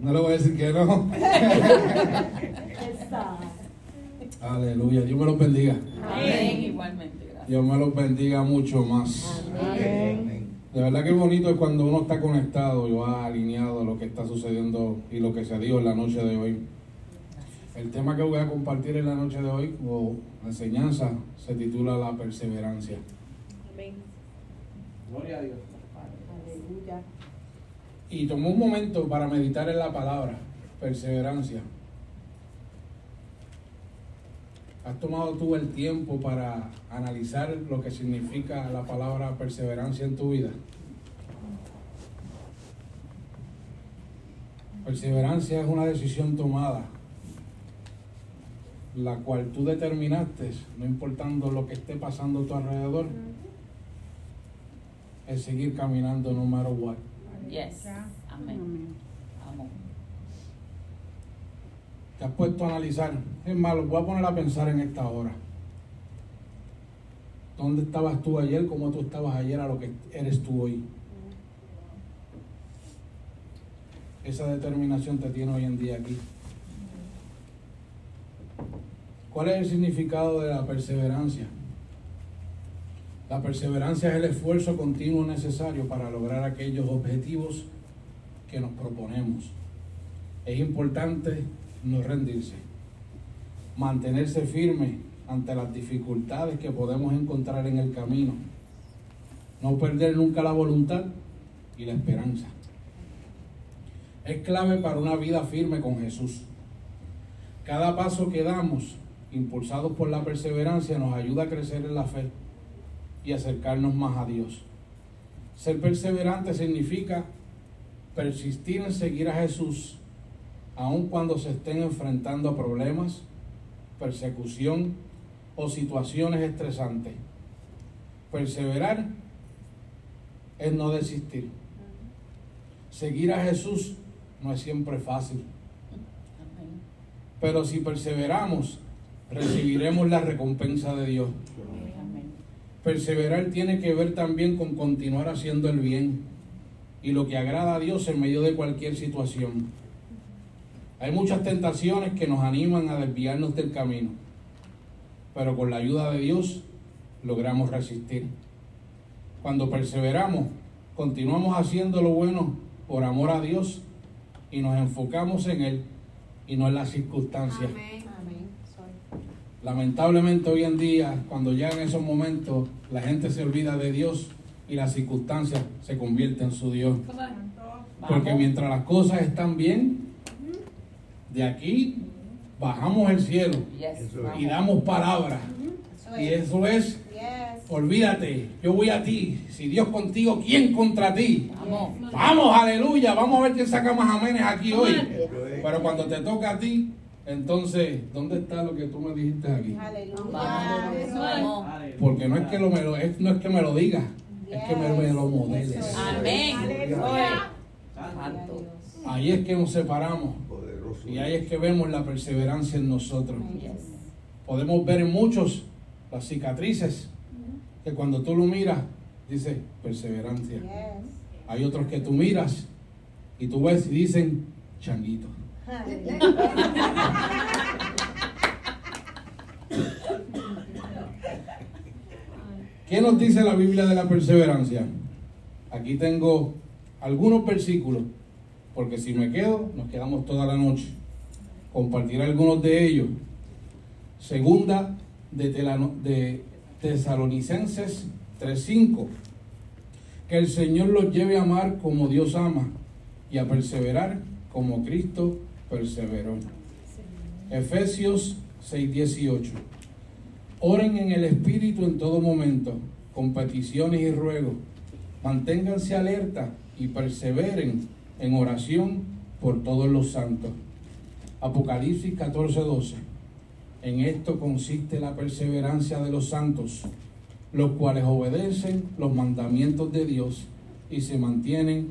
No le voy a decir que no. Aleluya. Dios me los bendiga. Amén. Igualmente, gracias. Dios me los bendiga mucho más. De verdad que bonito es cuando uno está conectado y va alineado a lo que está sucediendo y lo que se dio en la noche de hoy. El tema que voy a compartir en la noche de hoy, o la enseñanza, se titula La perseverancia. Amén. Gloria a Dios. Aleluya. Y tomó un momento para meditar en la palabra, perseverancia. ¿Has tomado tú el tiempo para analizar lo que significa la palabra perseverancia en tu vida? Perseverancia es una decisión tomada, la cual tú determinaste, no importando lo que esté pasando a tu alrededor, es seguir caminando no matter what. Yes. Amén. Amo. te has puesto a analizar. Es más, lo voy a poner a pensar en esta hora. ¿Dónde estabas tú ayer? ¿Cómo tú estabas ayer a lo que eres tú hoy? Esa determinación te tiene hoy en día aquí. ¿Cuál es el significado de la perseverancia? La perseverancia es el esfuerzo continuo necesario para lograr aquellos objetivos que nos proponemos. Es importante no rendirse, mantenerse firme ante las dificultades que podemos encontrar en el camino, no perder nunca la voluntad y la esperanza. Es clave para una vida firme con Jesús. Cada paso que damos, impulsados por la perseverancia, nos ayuda a crecer en la fe y acercarnos más a Dios. Ser perseverante significa persistir en seguir a Jesús aun cuando se estén enfrentando a problemas, persecución o situaciones estresantes. Perseverar es no desistir. Seguir a Jesús no es siempre fácil, pero si perseveramos, recibiremos la recompensa de Dios. Perseverar tiene que ver también con continuar haciendo el bien y lo que agrada a Dios en medio de cualquier situación. Hay muchas tentaciones que nos animan a desviarnos del camino, pero con la ayuda de Dios logramos resistir. Cuando perseveramos, continuamos haciendo lo bueno por amor a Dios y nos enfocamos en Él y no en las circunstancias. Amén. Lamentablemente hoy en día, cuando llegan esos momentos, la gente se olvida de Dios y las circunstancias se convierten en su Dios. Porque mientras las cosas están bien, de aquí bajamos el cielo y damos palabra. Y eso es, olvídate, yo voy a ti. Si Dios contigo, ¿quién contra ti? Vamos. Vamos, aleluya. Vamos a ver quién saca más amenes aquí hoy. Pero cuando te toca a ti, entonces, ¿dónde está lo que tú me dijiste aquí? Aleluya. Porque no es que lo me lo, es- no es que me lo digas, es que me, me lo modeles. Amén. Aleluya. Ahí es que nos separamos y ahí es que vemos la perseverancia en nosotros. Podemos ver en muchos las cicatrices que cuando tú lo miras, dice perseverancia. Hay otros que tú miras y tú ves y dicen changuito. ¿Qué nos dice la Biblia de la perseverancia? Aquí tengo algunos versículos, porque si me quedo, nos quedamos toda la noche. Compartiré algunos de ellos. Segunda de, Telano- de Tesalonicenses 3:5. Que el Señor los lleve a amar como Dios ama y a perseverar como Cristo perseveró. Efesios 6:18. Oren en el Espíritu en todo momento, con peticiones y ruegos. Manténganse alerta y perseveren en oración por todos los santos. Apocalipsis 14:12. En esto consiste la perseverancia de los santos, los cuales obedecen los mandamientos de Dios y se mantienen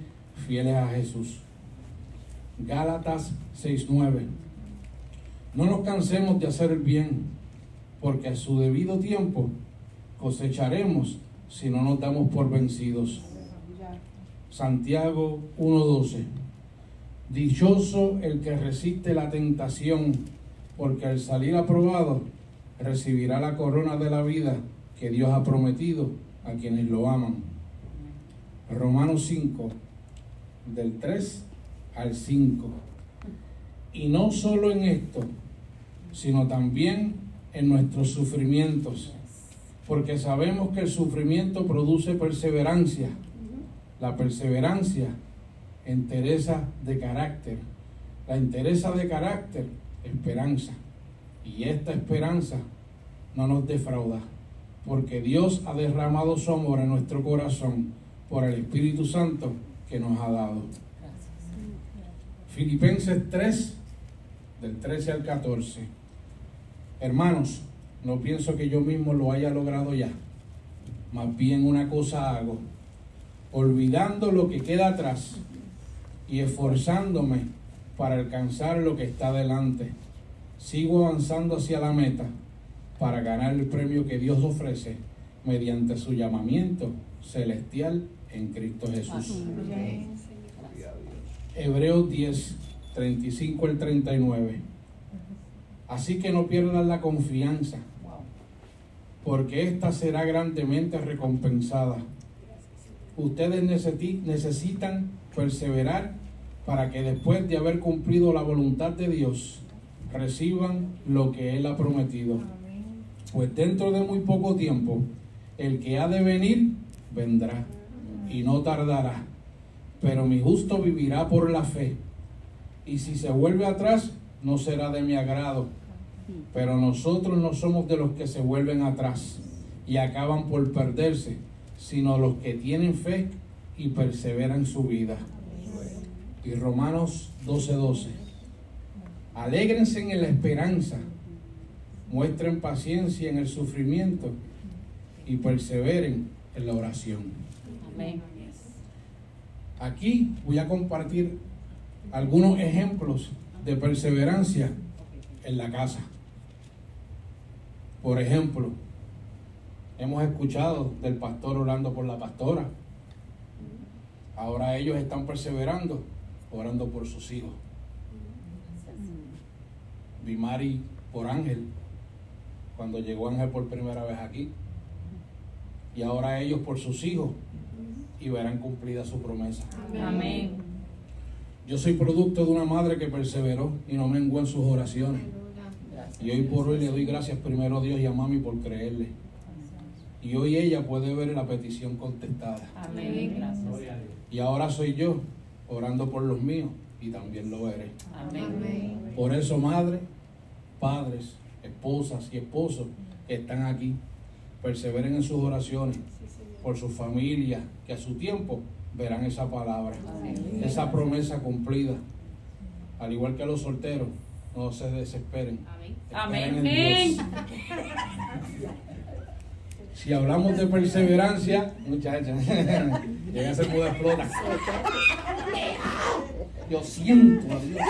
fieles a Jesús. Gálatas 6:9. No nos cansemos de hacer el bien, porque a su debido tiempo cosecharemos si no nos damos por vencidos. Santiago 1.12. Dichoso el que resiste la tentación, porque al salir aprobado recibirá la corona de la vida que Dios ha prometido a quienes lo aman. Romanos 5, del 3 al 5. Y no solo en esto, sino también en nuestros sufrimientos, porque sabemos que el sufrimiento produce perseverancia, la perseverancia entereza de carácter, la entereza de carácter, esperanza, y esta esperanza no nos defrauda, porque Dios ha derramado su amor en nuestro corazón por el Espíritu Santo que nos ha dado. Filipenses 3, del 13 al 14. Hermanos, no pienso que yo mismo lo haya logrado ya. Más bien una cosa hago, olvidando lo que queda atrás y esforzándome para alcanzar lo que está delante. Sigo avanzando hacia la meta para ganar el premio que Dios ofrece mediante su llamamiento celestial en Cristo Jesús. Hebreos 10, 35 al 39. Así que no pierdan la confianza, porque ésta será grandemente recompensada. Ustedes necesi- necesitan perseverar para que después de haber cumplido la voluntad de Dios, reciban lo que Él ha prometido. Pues dentro de muy poco tiempo, el que ha de venir, vendrá y no tardará. Pero mi justo vivirá por la fe. Y si se vuelve atrás, no será de mi agrado. Pero nosotros no somos de los que se vuelven atrás y acaban por perderse, sino los que tienen fe y perseveran su vida. Y Romanos 12:12. Alégrense en la esperanza, muestren paciencia en el sufrimiento y perseveren en la oración. Amén. Aquí voy a compartir algunos ejemplos de perseverancia en la casa. Por ejemplo, hemos escuchado del pastor orando por la pastora. Ahora ellos están perseverando, orando por sus hijos. Vi Mari por Ángel, cuando llegó Ángel por primera vez aquí. Y ahora ellos por sus hijos y verán cumplida su promesa. Amén. Yo soy producto de una madre que perseveró y no menguó en sus oraciones. Y hoy por hoy le doy gracias primero a Dios y a mami por creerle. Y hoy ella puede ver la petición contestada. Amén. Gracias. Y ahora soy yo orando por los míos y también lo veré. Amén. Por eso, madre, padres, esposas y esposos que están aquí, perseveren en sus oraciones por su familia, que a su tiempo verán esa palabra, Amén. esa promesa cumplida. Al igual que a los solteros, no se desesperen. Amén. En Dios. Si hablamos de perseverancia, muchachos, llega mundo explota. Yo siento a Dios.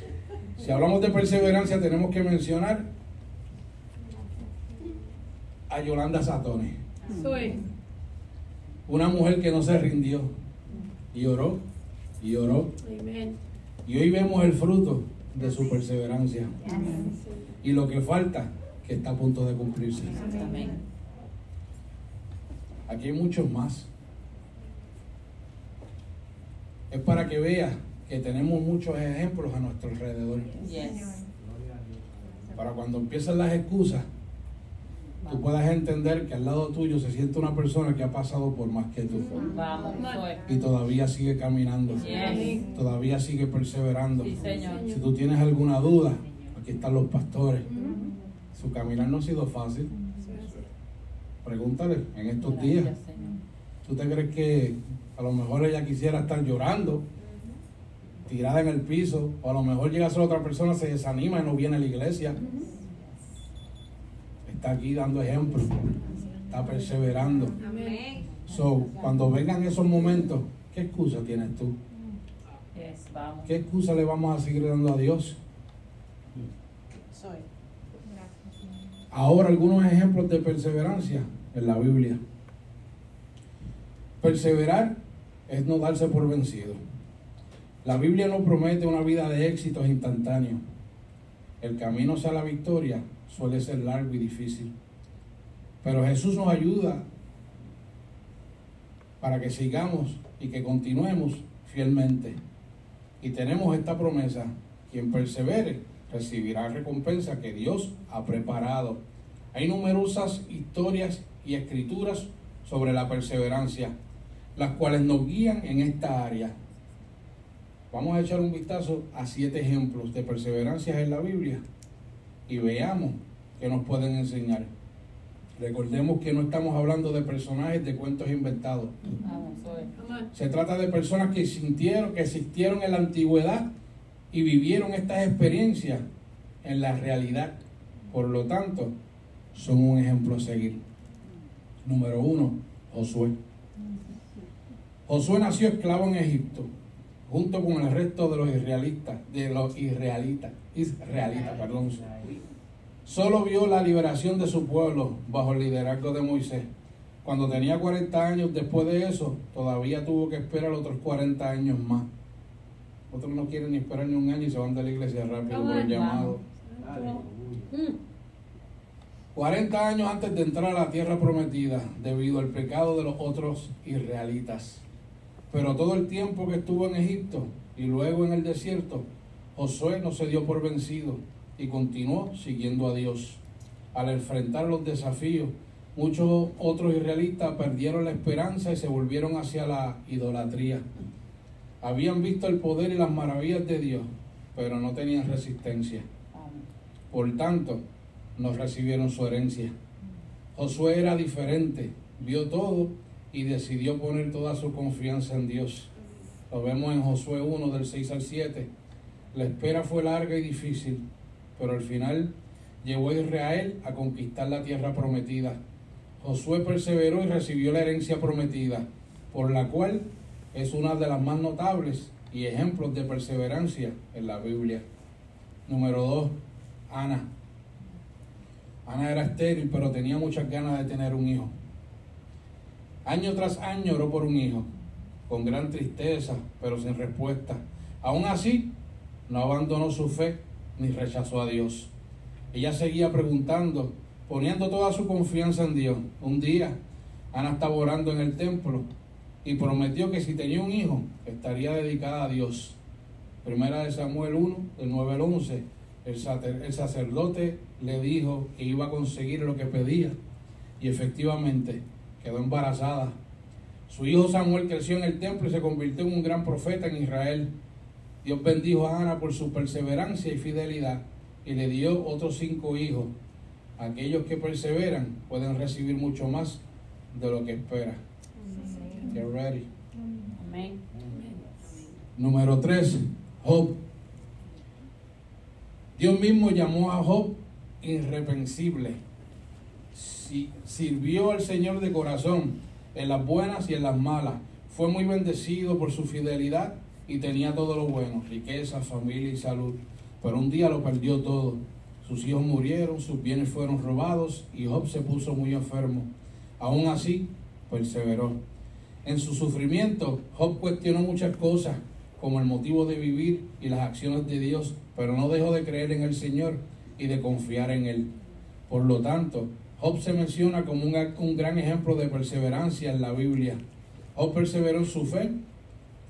Si hablamos de perseverancia, tenemos que mencionar a Yolanda Satones, Soy. una mujer que no se rindió y oró y oró. Y hoy vemos el fruto de su perseverancia y lo que falta que está a punto de cumplirse. Amén. Aquí hay muchos más. Es para que veas que tenemos muchos ejemplos a nuestro alrededor. Yes. Gloria a Dios. Para cuando empiezan las excusas, tú puedas entender que al lado tuyo se siente una persona que ha pasado por más que tú Vamos, soy. y todavía sigue caminando, Yes. todavía sigue perseverando. Sí, Señor. Si tú tienes alguna duda, aquí están los pastores. Su caminar no ha sido fácil. Pregúntale en estos días. ¿Tú te crees que a lo mejor ella quisiera estar llorando, tirada en el piso, o a lo mejor llega a ser otra persona, se desanima y no viene a la iglesia? Está aquí dando ejemplo, está perseverando. So, cuando vengan esos momentos, ¿qué excusa tienes tú? ¿Qué excusa le vamos a seguir dando a Dios? Ahora algunos ejemplos de perseverancia en la Biblia. Perseverar es no darse por vencido. La Biblia no promete una vida de éxitos instantáneos. El camino hacia la victoria suele ser largo y difícil. Pero Jesús nos ayuda para que sigamos y que continuemos fielmente. Y tenemos esta promesa, quien persevere recibirá recompensa que Dios ha preparado. Hay numerosas historias y escrituras sobre la perseverancia, las cuales nos guían en esta área. Vamos a echar un vistazo a siete ejemplos de perseverancia en la Biblia y veamos qué nos pueden enseñar. Recordemos que no estamos hablando de personajes de cuentos inventados. Se trata de personas que sintieron, que existieron en la antigüedad y vivieron estas experiencias en la realidad. Por lo tanto, son un ejemplo a seguir. Número uno, Josué. Josué nació esclavo en Egipto, junto con el resto de los israelitas, de los israelitas, israelitas, perdón. Solo vio la liberación de su pueblo bajo el liderazgo de Moisés. Cuando tenía 40 años, después de eso, todavía tuvo que esperar otros 40 años más. Otros no quieren ni esperar ni un año y se van de la iglesia rápido por el llamado. Mm. 40 años antes de entrar a la tierra prometida, debido al pecado de los otros israelitas. Pero todo el tiempo que estuvo en Egipto y luego en el desierto, Josué no se dio por vencido y continuó siguiendo a Dios. Al enfrentar los desafíos, muchos otros israelitas perdieron la esperanza y se volvieron hacia la idolatría. Habían visto el poder y las maravillas de Dios, pero no tenían resistencia. Por tanto, no recibieron su herencia. Josué era diferente, vio todo y decidió poner toda su confianza en Dios. Lo vemos en Josué 1 del 6 al 7. La espera fue larga y difícil, pero al final llevó a Israel a conquistar la tierra prometida. Josué perseveró y recibió la herencia prometida, por la cual es una de las más notables y ejemplos de perseverancia en la Biblia. Número 2. Ana. Ana era estéril, pero tenía muchas ganas de tener un hijo. Año tras año oró por un hijo, con gran tristeza, pero sin respuesta. Aún así, no abandonó su fe ni rechazó a Dios. Ella seguía preguntando, poniendo toda su confianza en Dios. Un día, Ana estaba orando en el templo y prometió que si tenía un hijo, estaría dedicada a Dios. Primera de Samuel 1, del 9 al 11, el, sacer- el sacerdote le dijo que iba a conseguir lo que pedía y efectivamente quedó embarazada. Su hijo Samuel creció en el templo y se convirtió en un gran profeta en Israel. Dios bendijo a Ana por su perseverancia y fidelidad y le dio otros cinco hijos. Aquellos que perseveran pueden recibir mucho más de lo que espera. Get ready. Amén. Número 3, Job. Dios mismo llamó a Job irreprensible. Si- sirvió al Señor de corazón en las buenas y en las malas. Fue muy bendecido por su fidelidad y tenía todo lo bueno, riqueza, familia y salud. Pero un día lo perdió todo. Sus hijos murieron, sus bienes fueron robados y Job se puso muy enfermo. Aún así, perseveró. En su sufrimiento, Job cuestionó muchas cosas, como el motivo de vivir y las acciones de Dios, pero no dejó de creer en el Señor y de confiar en Él. Por lo tanto, Job se menciona como un, gran ejemplo de perseverancia en la Biblia. Job perseveró en su fe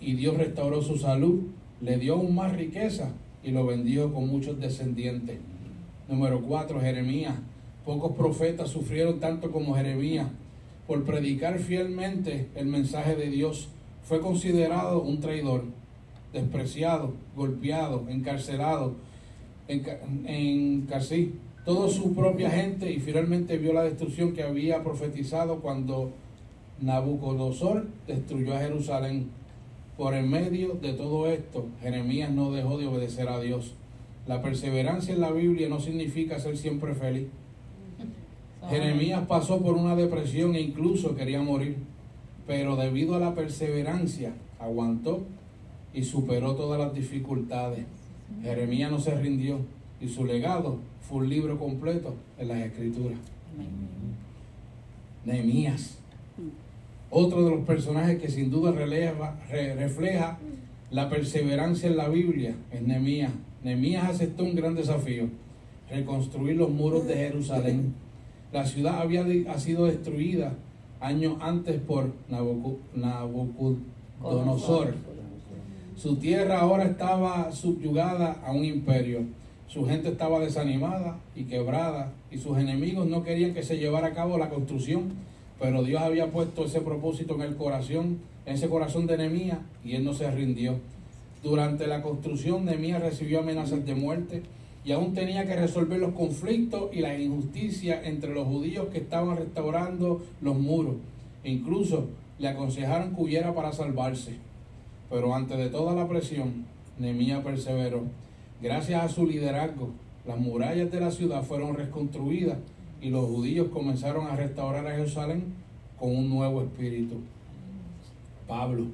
y Dios restauró su salud, le dio aún más riqueza y lo bendijo con muchos descendientes. Número 4, Jeremías. Pocos profetas sufrieron tanto como Jeremías. Por predicar fielmente el mensaje de Dios, fue considerado un traidor, despreciado, golpeado, encarcelado, enca- encarcí toda su propia gente y finalmente vio la destrucción que había profetizado cuando Nabucodonosor destruyó a Jerusalén. Por en medio de todo esto, Jeremías no dejó de obedecer a Dios. La perseverancia en la Biblia no significa ser siempre feliz. Jeremías pasó por una depresión e incluso quería morir, pero debido a la perseverancia aguantó y superó todas las dificultades. Jeremías no se rindió y su legado fue un libro completo en las escrituras. Nehemías. Otro de los personajes que sin duda releva- re- refleja la perseverancia en la Biblia es Nehemías. Nehemías aceptó un gran desafío, reconstruir los muros de Jerusalén. La ciudad había ha sido destruida años antes por Nabucodonosor. Su tierra ahora estaba subyugada a un imperio. Su gente estaba desanimada y quebrada y sus enemigos no querían que se llevara a cabo la construcción, pero Dios había puesto ese propósito en el corazón, en ese corazón de Nehemías y él no se rindió. Durante la construcción Nehemías recibió amenazas de muerte y aún tenía que resolver los conflictos y las injusticias entre los judíos que estaban restaurando los muros. E incluso le aconsejaron que huyera para salvarse. Pero antes de toda la presión, Nehemías perseveró. Gracias a su liderazgo, las murallas de la ciudad fueron reconstruidas y los judíos comenzaron a restaurar a Jerusalén con un nuevo espíritu. Pablo.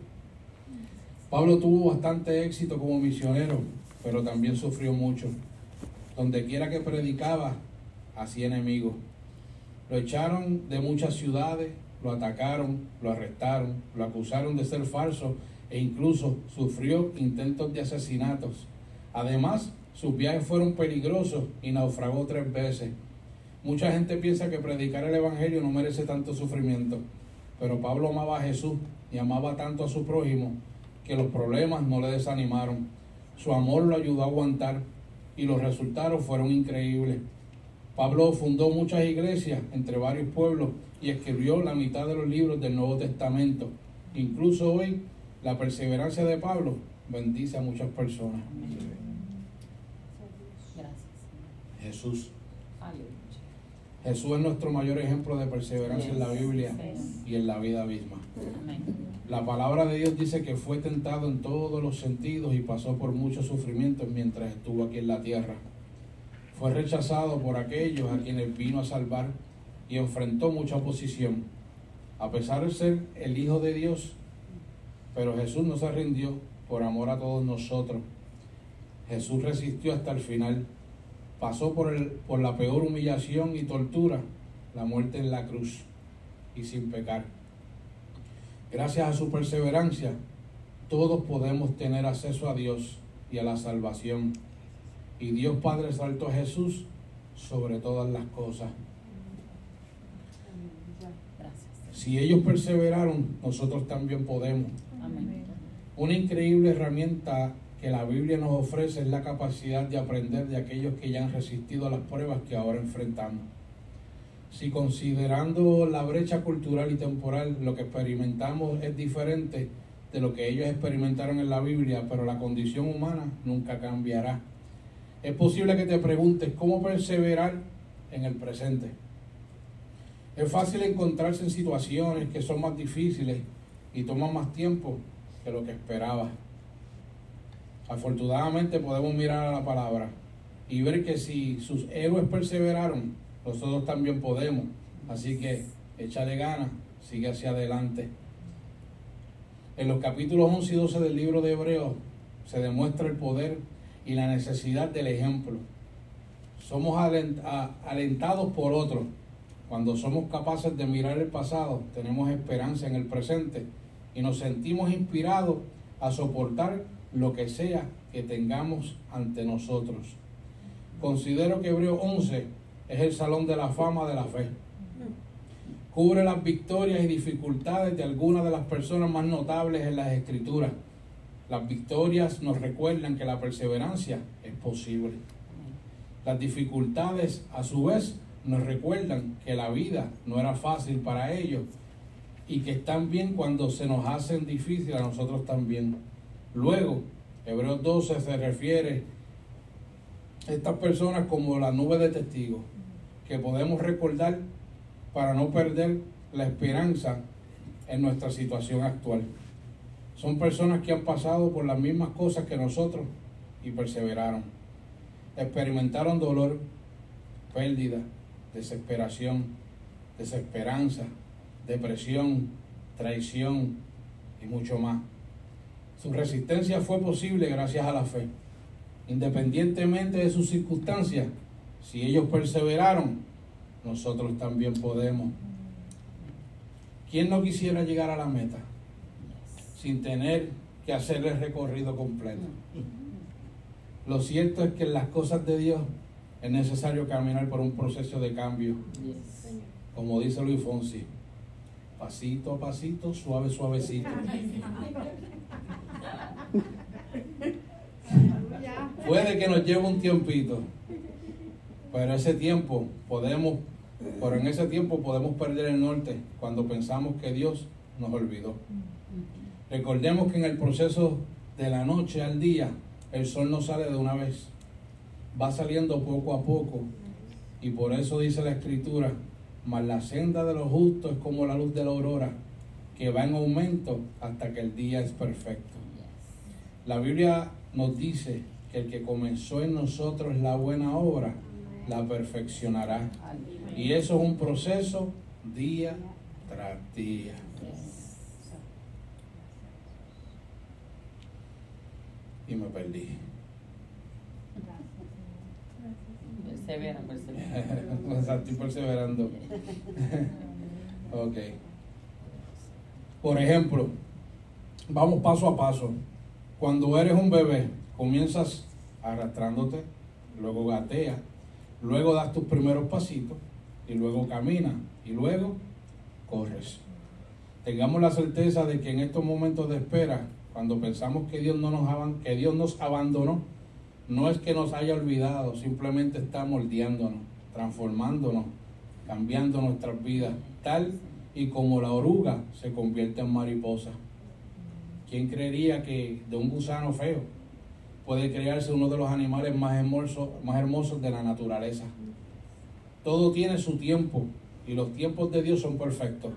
Pablo tuvo bastante éxito como misionero, pero también sufrió mucho. Donde quiera que predicaba, hacía enemigos. Lo echaron de muchas ciudades, lo atacaron, lo arrestaron, lo acusaron de ser falso e incluso sufrió intentos de asesinatos. Además, sus viajes fueron peligrosos y naufragó tres veces. Mucha gente piensa que predicar el Evangelio no merece tanto sufrimiento, pero Pablo amaba a Jesús y amaba tanto a su prójimo que los problemas no le desanimaron. Su amor lo ayudó a aguantar y los resultados fueron increíbles. Pablo fundó muchas iglesias entre varios pueblos y escribió la mitad de los libros del Nuevo Testamento. Incluso hoy, la perseverancia de Pablo bendice a muchas personas. Jesús. Jesús es nuestro mayor ejemplo de perseverancia en la Biblia y en la vida misma. La palabra de Dios dice que fue tentado en todos los sentidos y pasó por muchos sufrimientos mientras estuvo aquí en la tierra. Fue rechazado por aquellos a quienes vino a salvar y enfrentó mucha oposición. A pesar de ser el Hijo de Dios, pero Jesús no se rindió por amor a todos nosotros. Jesús resistió hasta el final. Pasó por, el, por la peor humillación y tortura, la muerte en la cruz, y sin pecar. Gracias a su perseverancia, todos podemos tener acceso a Dios y a la salvación. Y Dios Padre exaltó a Jesús sobre todas las cosas. Si ellos perseveraron, nosotros también podemos. Amén. Una increíble herramienta que la Biblia nos ofrece es la capacidad de aprender de aquellos que ya han resistido a las pruebas que ahora enfrentamos. Si considerando la brecha cultural y temporal, lo que experimentamos es diferente de lo que ellos experimentaron en la Biblia, pero la condición humana nunca cambiará. Es posible que te preguntes cómo perseverar en el presente. Es fácil encontrarse en situaciones que son más difíciles y toman más tiempo que lo que esperabas. Afortunadamente podemos mirar a la palabra y ver que si sus héroes perseveraron, nosotros también podemos. Así que échale ganas, sigue hacia adelante. En los capítulos 11 y 12 del libro de Hebreos se demuestra el poder y la necesidad del ejemplo. Somos alentados por otros. Cuando somos capaces de mirar el pasado, tenemos esperanza en el presente y nos sentimos inspirados a soportar lo que sea que tengamos ante nosotros. Considero que Hebreo 11 es el salón de la fama de la fe. Cubre las victorias y dificultades de algunas de las personas más notables en las escrituras. Las victorias nos recuerdan que la perseverancia es posible. Las dificultades, a su vez, nos recuerdan que la vida no era fácil para ellos y que están bien cuando se nos hacen difíciles a nosotros también. Luego, Hebreos 12 se refiere a estas personas como la nube de testigos que podemos recordar para no perder la esperanza en nuestra situación actual. Son personas que han pasado por las mismas cosas que nosotros y perseveraron. Experimentaron dolor, pérdida, desesperación, desesperanza, depresión, traición y mucho más. Su resistencia fue posible gracias a la fe. Independientemente de sus circunstancias, Si ellos perseveraron, nosotros también podemos. ¿Quién no quisiera llegar a la meta sin tener que hacer el recorrido completo? Lo cierto es que en las cosas de Dios es necesario caminar por un proceso de cambio, como dice Luis Fonsi, pasito a pasito, suave, suavecito. Puede que nos lleve un tiempito, pero ese tiempo podemos, pero en ese tiempo podemos perder el norte cuando pensamos que Dios nos olvidó. Recordemos que en el proceso de la noche al día, el sol no sale de una vez, va saliendo poco a poco, y por eso dice la escritura, mas la senda de los justos es como la luz de la aurora, que va en aumento hasta que el día es perfecto. La Biblia nos dice que el que comenzó en nosotros la buena obra, la perfeccionará. Y eso es un proceso día tras día. Y me perdí. Persevera, persevera. Estoy perseverando. ok. Por ejemplo, vamos paso a paso. Cuando eres un bebé, comienzas arrastrándote, luego gatea, luego das tus primeros pasitos y luego caminas y luego corres. Tengamos la certeza de que en estos momentos de espera, cuando pensamos que Dios no nos que Dios nos abandonó, no es que nos haya olvidado, simplemente está moldeándonos, transformándonos, cambiando nuestras vidas, tal y como la oruga se convierte en mariposa. ¿Quién creería que de un gusano feo puede crearse uno de los animales más hermosos, más hermosos de la naturaleza? Todo tiene su tiempo y los tiempos de Dios son perfectos.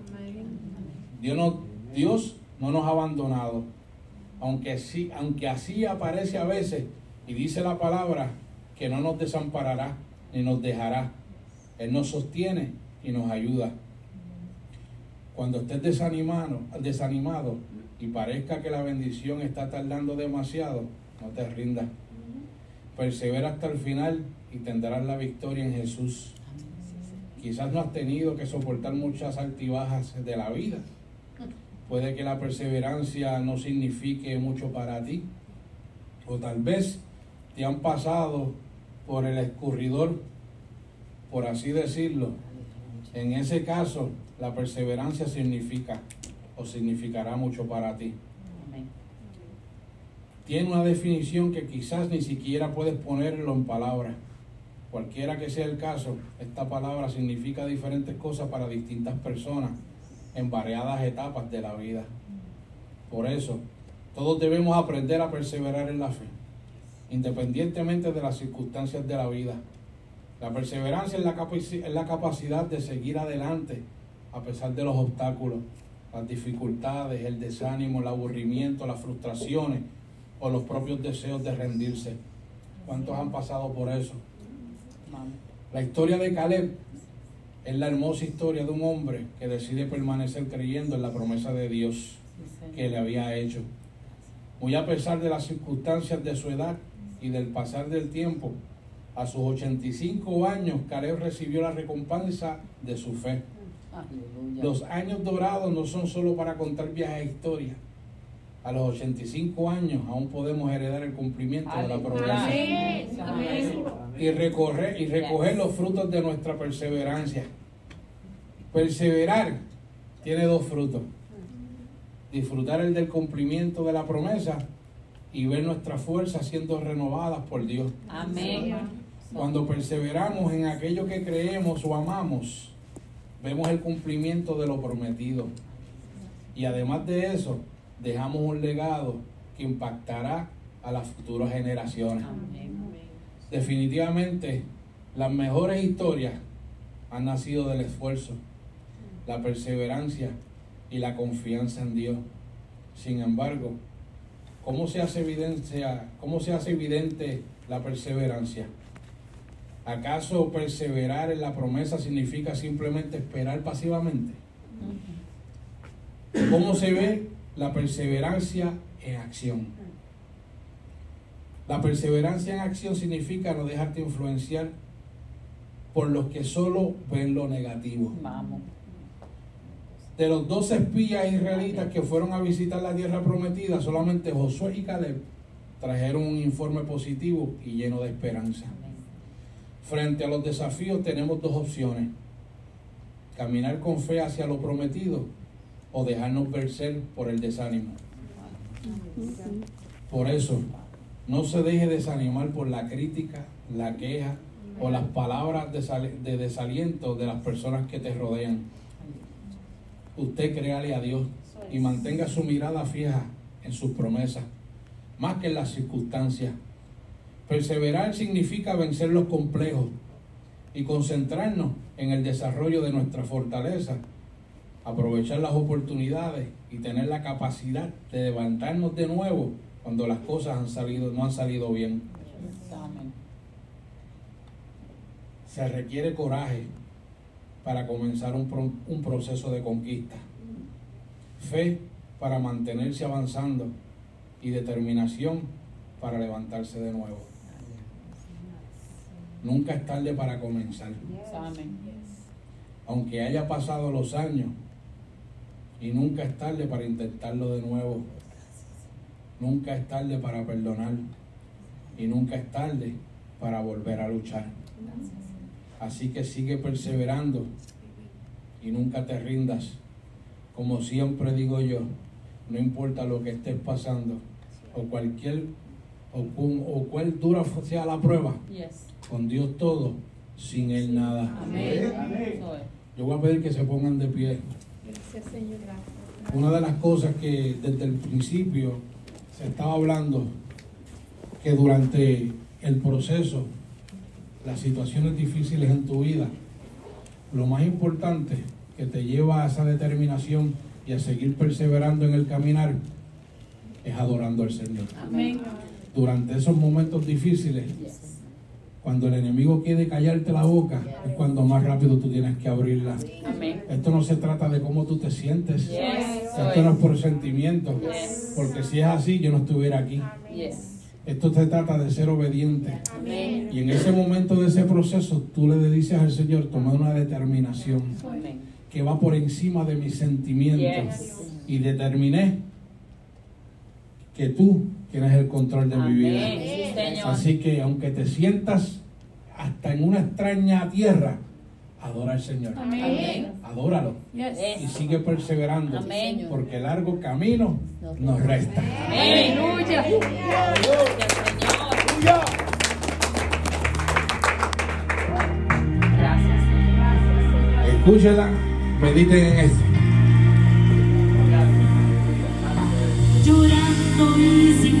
Dios no, nos ha abandonado, aunque, aunque así aparece a veces y dice la palabra que no nos desamparará ni nos dejará. Él nos sostiene y nos ayuda. Cuando estés desanimado, desanimado y parezca que la bendición está tardando demasiado, no te rindas. Persevera hasta el final y tendrás la victoria en Jesús. Quizás no has tenido que soportar muchas altibajas de la vida. Puede que la perseverancia no signifique mucho para ti. O tal vez te han pasado por el escurridor, por así decirlo. En ese caso, la perseverancia significa o significará mucho para ti. Amén. Tiene una definición que quizás ni siquiera puedes ponerlo en palabras. Cualquiera que sea el caso, esta palabra significa diferentes cosas para distintas personas en variadas etapas de la vida. Por eso, todos debemos aprender a perseverar en la fe, independientemente de las circunstancias de la vida. La perseverancia es la, capaci- es la capacidad de seguir adelante a pesar de los obstáculos, las dificultades, el desánimo, el aburrimiento, las frustraciones o los propios deseos de rendirse. ¿Cuántos han pasado por eso? La historia de Caleb es la hermosa historia de un hombre que decide permanecer creyendo en la promesa de Dios que le había hecho. Muy a pesar de las circunstancias de su edad y del pasar del tiempo, a sus 85 años, Caleb recibió la recompensa de su fe. Aleluya. Los años dorados no son solo para contar viejas historias. A los 85 años aún podemos heredar el cumplimiento de la Aleluya. promesa Amén. Amén. y recorrer y recoger los frutos de nuestra perseverancia. Perseverar tiene dos frutos. Disfrutar el del cumplimiento de la promesa y ver nuestras fuerzas siendo renovadas por Dios. Amén. Cuando perseveramos en aquello que creemos o amamos, vemos el cumplimiento de lo prometido. Y además de eso, dejamos un legado que impactará a las futuras generaciones. Definitivamente, las mejores historias han nacido del esfuerzo, la perseverancia y la confianza en Dios. Sin embargo, ¿cómo se hace evidencia, cómo se hace evidente la perseverancia? ¿Acaso perseverar en la promesa significa simplemente esperar pasivamente? ¿Cómo se ve la perseverancia en acción? La perseverancia en acción significa no dejarte influenciar por los que solo ven lo negativo. Vamos. De los dos espías israelitas que fueron a visitar la tierra prometida, solamente Josué y Caleb trajeron un informe positivo y lleno de esperanza. Frente a los desafíos tenemos dos opciones. Caminar con fe hacia lo prometido o dejarnos vencer por el desánimo. Por eso, no se deje desanimar por la crítica, la queja o las palabras de desaliento de las personas que te rodean. Usted créale a Dios y mantenga su mirada fija en sus promesas, más que en las circunstancias. Perseverar significa vencer los complejos y concentrarnos en el desarrollo de nuestra fortaleza, aprovechar las oportunidades y tener la capacidad de levantarnos de nuevo cuando las cosas han salido, no han salido bien. Se requiere coraje para comenzar un, pro- un proceso de conquista, fe para mantenerse avanzando y determinación para levantarse de nuevo. Nunca es tarde para comenzar. Amén. aunque haya pasado los años, y nunca es tarde para intentarlo de nuevo. Nunca es tarde para perdonar, y nunca es tarde para volver a luchar. Así que sigue perseverando y nunca te rindas. Como siempre digo yo, no importa lo que estés pasando, o cualquier, o, cu- o cuál dura sea la prueba, Yes. Con Dios todo, sin Él nada. Amén. Yo voy a pedir que se pongan de pie. Gracias, Señor. Gracias. Una de las cosas que desde el principio se estaba hablando, que durante el proceso, las situaciones difíciles en tu vida, lo más importante que te lleva a esa determinación y a seguir perseverando en el caminar es adorando al Señor. Amén. Durante esos momentos difíciles, Yes. Cuando el enemigo quiere callarte la boca, es cuando más rápido tú tienes que abrirla. Amén. Esto no se trata de cómo tú te sientes. Yes. Esto no es por sentimiento. Yes. Porque si es así, yo no estuviera aquí. Yes. Esto se trata de ser obediente. Amén. Y en ese momento de ese proceso, tú le dices al Señor, toma una determinación Amén. que va por encima de mis sentimientos. Y determiné que tú tienes el control de mi vida. Sí, Señor. Así que aunque te sientas hasta en una extraña tierra, adora al Señor. Amén. Adóralo. Y sigue perseverando. Amén. Porque el largo camino nos resta. Amén. Aleluya. Gracias, Señor. Gracias, Señor. Escúchela, mediten en esto. llorando y.